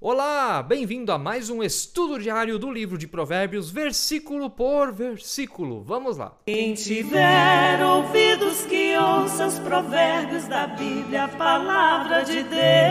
Olá, bem-vindo a mais um estudo diário do livro de Provérbios, versículo por versículo. Vamos lá. Quem tiver ouvidos que ouça os provérbios da Bíblia, a palavra de Deus.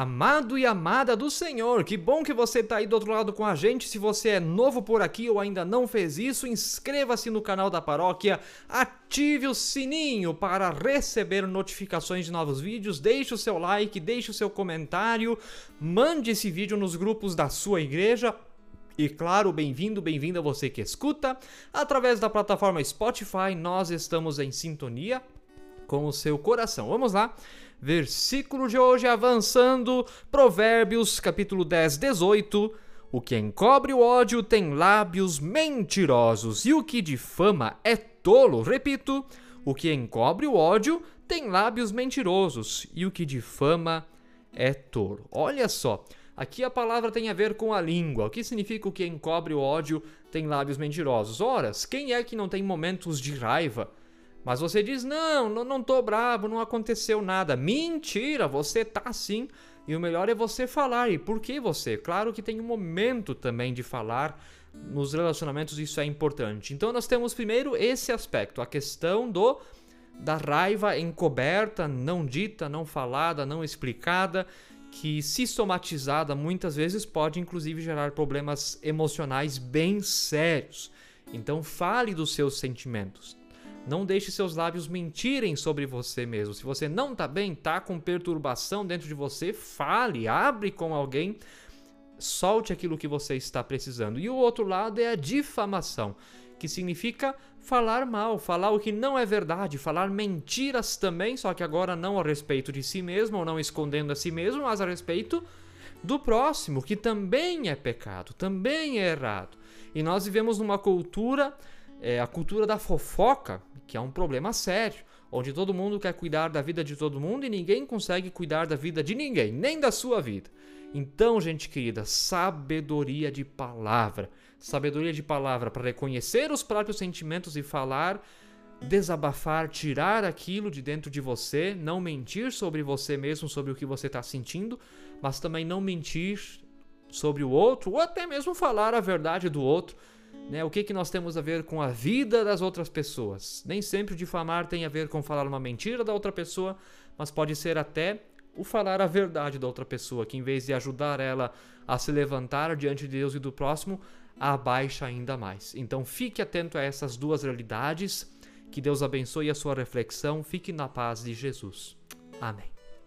Amado e amada do Senhor, que bom que você está aí do outro lado com a gente. Se você é novo por aqui ou ainda não fez isso, inscreva-se no canal da paróquia, ative o sininho para receber notificações de novos vídeos, deixe o seu like, deixe o seu comentário, mande esse vídeo nos grupos da sua igreja. E claro, bem-vindo, bem-vinda você que escuta. Através da plataforma Spotify, nós estamos em sintonia com o seu coração. Vamos lá. Versículo de hoje avançando, Provérbios, capítulo 10, 18. O que encobre o ódio tem lábios mentirosos, e o que difama é tolo. Repito, o que encobre o ódio tem lábios mentirosos, e o que difama é tolo. Olha só, aqui a palavra tem a ver com a língua. O que significa o que encobre o ódio tem lábios mentirosos? Ora, quem é que não tem momentos de raiva? Mas você diz: não, não, tô bravo, não aconteceu nada. Mentira, você tá sim. E o melhor é você falar. E por que você? Claro que tem um momento também de falar. Nos relacionamentos isso é importante. Então nós temos primeiro esse aspecto, a questão do da raiva encoberta, não dita, não falada, não explicada, que se somatizada muitas vezes pode inclusive gerar problemas emocionais bem sérios. Então fale dos seus sentimentos. Não deixe seus lábios mentirem sobre você mesmo. Se você não está bem, está com perturbação dentro de você, fale, abre com alguém, solte aquilo que você está precisando. E o outro lado é a difamação, que significa falar mal, falar o que não é verdade, falar mentiras também, só que agora não a respeito de si mesmo, ou não escondendo a si mesmo, mas a respeito do próximo, que também é pecado, também é errado. E nós vivemos numa cultura, é, a cultura da fofoca, que é um problema sério, onde todo mundo quer cuidar da vida de todo mundo e ninguém consegue cuidar da vida de ninguém, nem da sua vida. Então, gente querida, sabedoria de palavra. Sabedoria de palavra para reconhecer os próprios sentimentos e falar, desabafar, tirar aquilo de dentro de você, não mentir sobre você mesmo, sobre o que você está sentindo, mas também não mentir sobre o outro, ou até mesmo falar a verdade do outro né? O que, que nós temos a ver com a vida das outras pessoas? Nem sempre difamar tem a ver com falar uma mentira da outra pessoa, mas pode ser até o falar a verdade da outra pessoa, que em vez de ajudar ela a se levantar diante de Deus e do próximo, a abaixa ainda mais. Então fique atento a essas duas realidades. Que Deus abençoe a sua reflexão. Fique na paz de Jesus. Amém.